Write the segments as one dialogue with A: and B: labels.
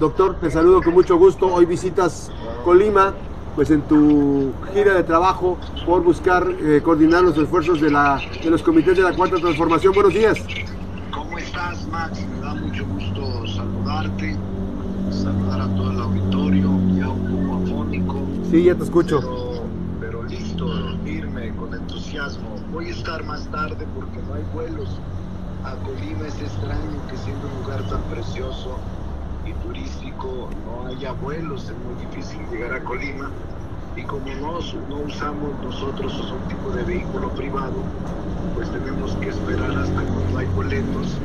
A: Doctor, te saludo con mucho gusto. Hoy visitas Colima, pues en tu gira de trabajo por buscar eh, coordinar los esfuerzos de, la, de los comités de la Cuarta Transformación. Buenos días.
B: ¿Cómo estás, Max? Me da mucho gusto saludarte, saludar a todo el auditorio, ya un poco afónico.
A: Sí, ya te escucho.
B: Pero, pero listo, firme, con entusiasmo. Voy a estar más tarde porque no hay vuelos a Colima. Es extraño que siendo un lugar tan precioso turístico no haya vuelos. Es muy difícil llegar a Colima. Y como no, no usamos nosotros un tipo de vehículo privado, pues tenemos que esperar hasta cuando hay boletos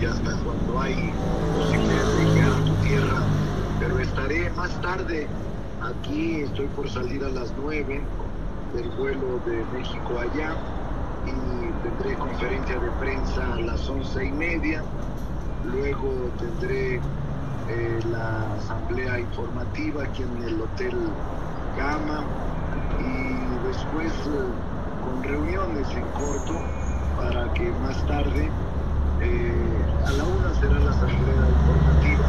B: y hasta cuando hay posibilidad de llegar a tu tierra. Pero estaré más tarde aquí, estoy por salir a las 9 del vuelo de México allá y tendré conferencia de prensa a las once y media. Luego tendré eh, la asamblea informativa aquí en el Hotel Gama y después eh, con reuniones en corto para que más tarde eh, a la una será la asamblea informativa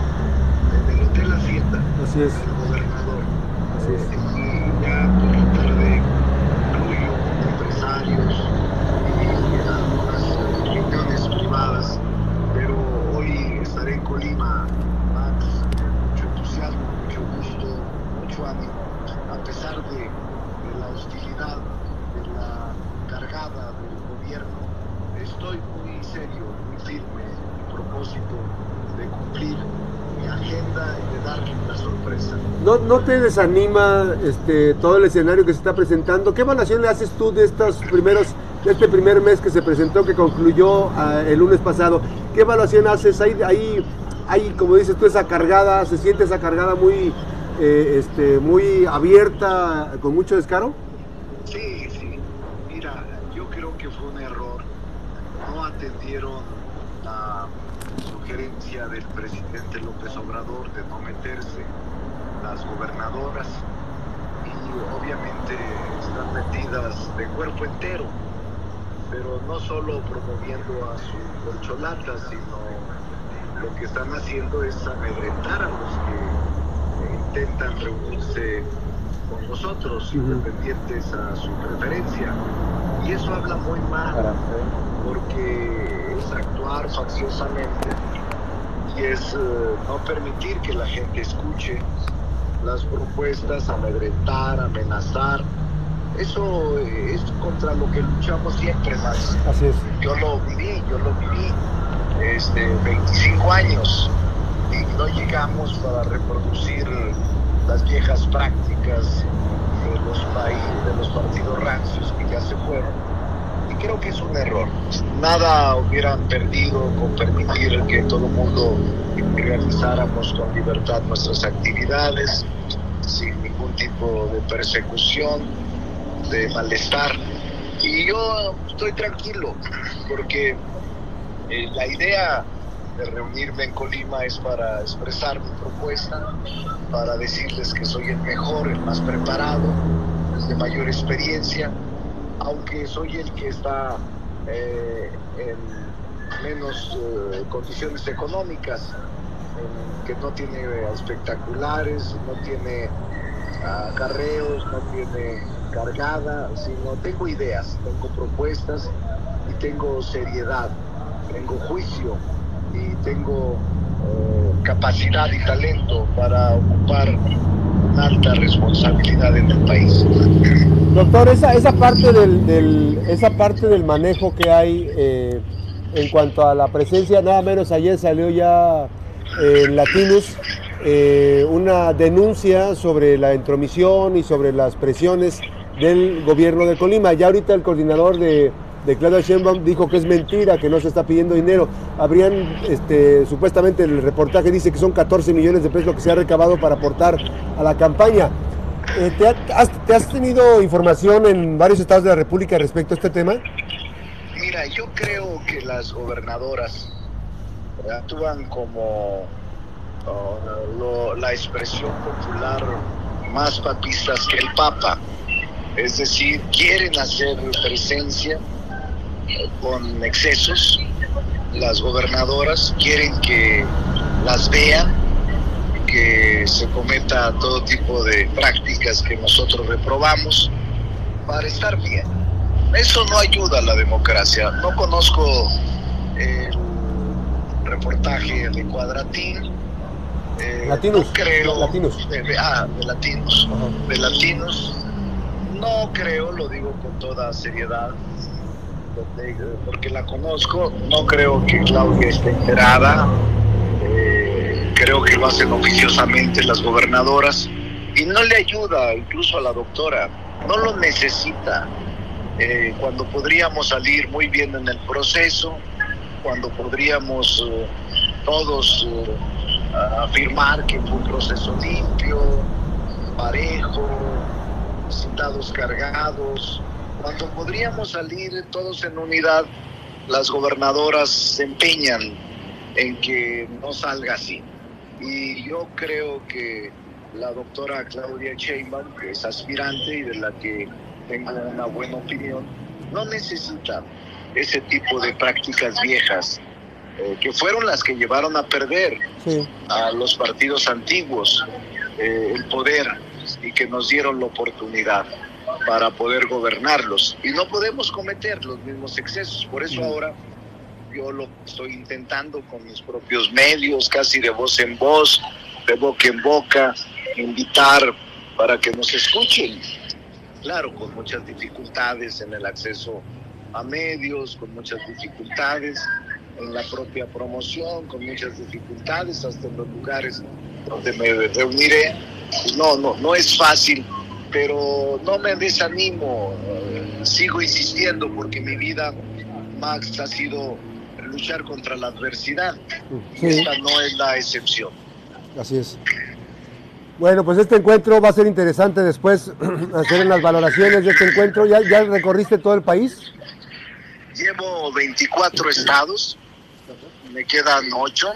B: en el Hotel Hacienda
A: Así es.
B: del gobernador.
A: Así es.
B: Y ya por la tarde incluyo empresarios y algunas reuniones privadas, pero hoy estaré en Colima, Max, con mucho entusiasmo, mucho gusto, mucho ánimo, a pesar de, de la hostilidad, de la cargada del gobierno, estoy muy serio, muy firme en mi propósito de cumplir mi agenda y de darle una sorpresa.
A: ¿No, no te desanima este, todo el escenario que se está presentando? ¿Qué evaluación le haces tú de estos primeros, de este primer mes que se presentó, que concluyó ah, el lunes pasado? ¿Qué evaluación haces? ¿Hay, hay, hay, como dices tú, esa cargada, se siente esa cargada muy, eh, este, muy abierta, con mucho descaro?
B: Sí, sí. Mira, yo creo que fue un error. No atendieron la sugerencia del presidente López Obrador de no meterse las gobernadoras y obviamente están metidas de cuerpo entero, pero no solo promoviendo a su colcholata, sino lo que están haciendo es amedrentar a los que intentan reunirse con nosotros, independientes a su preferencia. Y eso habla muy mal, porque es actuar facciosamente y es eh, no permitir que la gente escuche las propuestas, amedrentar, amenazar. Eso eh, es contra lo que luchamos siempre más.
A: Así es.
B: Yo lo viví, yo lo viví este, 25 años y no llegamos para reproducir las viejas prácticas de los países, de los partidos rancios que ya se fueron. Creo que es un error. Nada hubieran perdido con permitir que todo el mundo realizáramos con libertad nuestras actividades, sin ningún tipo de persecución, de malestar. Y yo estoy tranquilo, porque eh, la idea de reunirme en Colima es para expresar mi propuesta, para decirles que soy el mejor, el más preparado, el de mayor experiencia, aunque soy el que está eh, en menos eh, condiciones económicas, que no tiene espectaculares, no tiene acarreos, no tiene cargada, sino tengo ideas, tengo propuestas y tengo seriedad, tengo juicio y tengo eh, capacidad y talento para ocupar alta responsabilidad en el país.
A: Doctor, esa, esa, parte, del, del- esa parte del manejo que hay eh, en cuanto a la presencia, nada menos ayer salió ya eh, en Latinus eh, una denuncia sobre la intromisión y sobre las presiones del gobierno de Colima. Ya ahorita el coordinador de, de Claudia Sheinbaum dijo que es mentira, que no se está pidiendo dinero. Habrían, este, supuestamente el reportaje dice que son 14 millones de pesos lo que se ha recabado para aportar a la campaña. Eh, ¿te, ha- has, te has tenido información en varios estados de la República respecto a este tema?
B: Mira, yo creo que las gobernadoras actúan como oh, lo- la expresión popular más papistas que el Papa. Es decir, quieren hacer presencia con excesos. Las gobernadoras quieren que las vean, que se cometa todo tipo de prácticas que nosotros reprobamos para estar bien. Eso no ayuda a la democracia. No conozco el reportaje de Cuadratín.
A: Eh, latinos.
B: No creo.
A: Latinos.
B: De, ah, de Latinos. De Latinos. No creo, lo digo con toda seriedad, porque la conozco. No creo que Claudia esté enterada. Eh, creo que lo hacen oficiosamente las gobernadoras. Y no le ayuda incluso a la doctora. No lo necesita eh, cuando podríamos salir muy bien en el proceso, cuando podríamos eh, todos afirmar que fue un proceso limpio, parejo, sin dados cargados, cuando podríamos salir todos en unidad, las gobernadoras se empeñan en que no salga así. Y yo creo que la doctora Claudia Sheinbaum, que es aspirante y de la que tengo una buena opinión, no necesita ese tipo de prácticas viejas, eh, que fueron las que llevaron a perder a los partidos antiguos eh, el poder y que nos dieron la oportunidad para poder gobernarlos. Y no podemos cometer los mismos excesos. Por eso ahora yo lo estoy intentando con mis propios medios, casi de voz en voz, de boca en boca, invitar para que nos escuchen claro, con muchas dificultades en el acceso a medios, con muchas dificultades en la propia promoción, con muchas dificultades hasta en los lugares donde me reuniré. No, no, no es fácil, pero no me desanimo, eh, sigo insistiendo porque mi vida, Max, ha sido luchar contra la adversidad. Esta no es la excepción.
A: Así es. Bueno, pues este encuentro va a ser interesante después hacer las valoraciones de este encuentro. ¿Ya, ya recorriste todo el país?
B: Llevo 24 estados, me quedan 8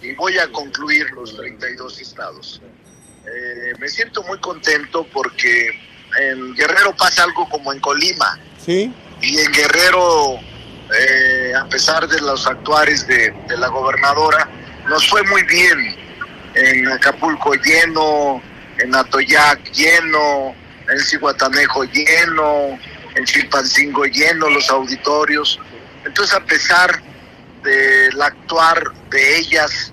B: y voy a concluir los 32 estados. Eh, me siento muy contento porque en Guerrero pasa algo como en Colima.
A: Sí.
B: Y en Guerrero, eh, a pesar de los actuares de, de la gobernadora, nos fue muy bien en Acapulco lleno, en Atoyac lleno, en Cihuatanejo lleno, en Chilpancingo lleno, los auditorios. Entonces, a pesar del actuar de ellas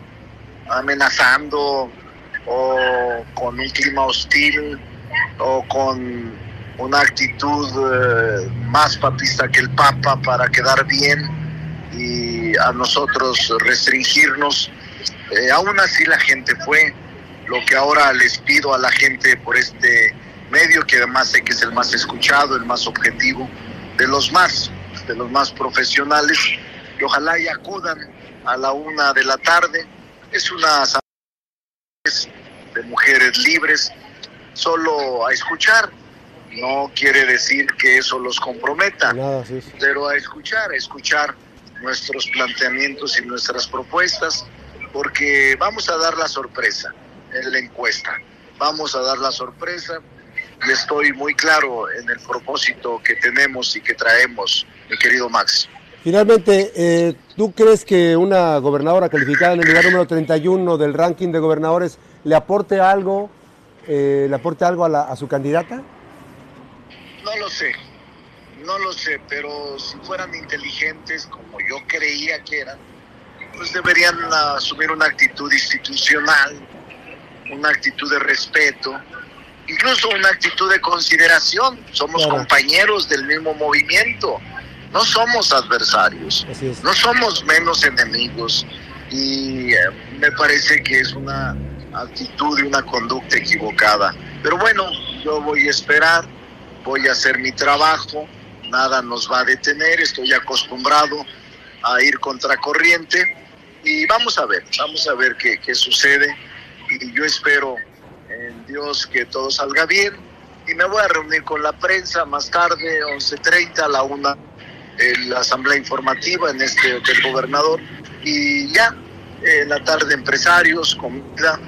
B: amenazando o con un clima hostil o con una actitud eh, más papista que el Papa para quedar bien y a nosotros restringirnos, eh, aún así la gente fue. Lo que ahora les pido a la gente por este medio, que además sé que es el más escuchado, el más objetivo, de los más, de los más profesionales, y ojalá y acudan a la una de la tarde. Es una de mujeres libres, solo a escuchar. No quiere decir que eso los comprometa, pero a escuchar, a escuchar nuestros planteamientos y nuestras propuestas porque vamos a dar la sorpresa en la encuesta. Vamos a dar la sorpresa y estoy muy claro en el propósito que tenemos y que traemos, mi querido Max.
A: Finalmente, eh, ¿tú crees que una gobernadora calificada en el lugar número 31 del ranking de gobernadores le aporte algo, eh, le aporte algo a, a su candidata?
B: No lo sé, no lo sé, pero si fueran inteligentes como yo creía que eran, pues deberían asumir una actitud institucional, una actitud de respeto, incluso una actitud de consideración. Somos compañeros del mismo movimiento, no somos adversarios, no somos menos enemigos y eh, me parece que es una actitud y una conducta equivocada. Pero bueno, yo voy a esperar, voy a hacer mi trabajo, nada nos va a detener, estoy acostumbrado a ir contracorriente y vamos a ver, vamos a ver qué, qué sucede. Y yo espero en Dios que todo salga bien. Y me voy a reunir con la prensa más tarde, 11.30 a la una, en la asamblea informativa en este hotel gobernador. Y ya, en la tarde empresarios, comida,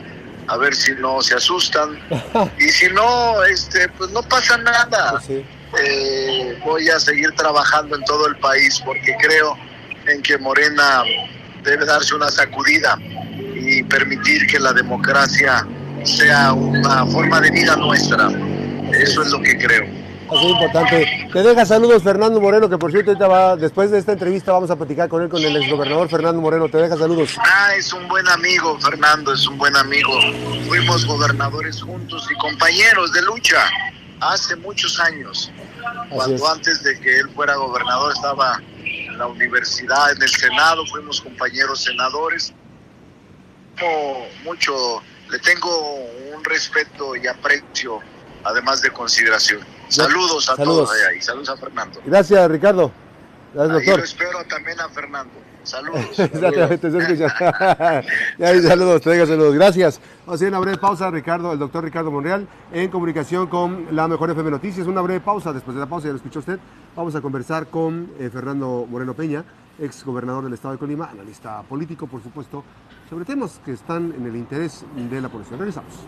B: a ver si no se asustan. Y si no, este, pues no pasa nada. Pues eh, voy a seguir trabajando en todo el país porque creo en que Morena debe darse una sacudida y permitir que la democracia sea una forma de vida nuestra. Eso es lo que creo.
A: Así es importante. Te deja saludos Fernando Moreno, que por cierto ahorita va, después de esta entrevista vamos a platicar con él, con el exgobernador Fernando Moreno. Te deja saludos.
B: Ah, es un buen amigo, Fernando, es un buen amigo. Fuimos gobernadores juntos y compañeros de lucha hace muchos años. Cuando antes de que él fuera gobernador estaba en la universidad, en el Senado, fuimos compañeros senadores. Mucho, le tengo un respeto y aprecio, además de consideración. Saludos a todos allá y saludos a Fernando.
A: Gracias, Ricardo. Gracias, doctor.
B: Ahí lo espero también a Fernando. Saludos.
A: Exactamente, se escucha. ya, saludos, te saludos. Gracias. Vamos a hacer una breve pausa, Ricardo, el doctor Ricardo Monreal, en comunicación con la Mejor FM Noticias. Una breve pausa. Después de la pausa, ya lo escuchó usted, vamos a conversar con eh, Fernando Moreno Peña, ex gobernador del estado de Colima, analista político, por supuesto, sobre temas que están en el interés de la población. Regresamos.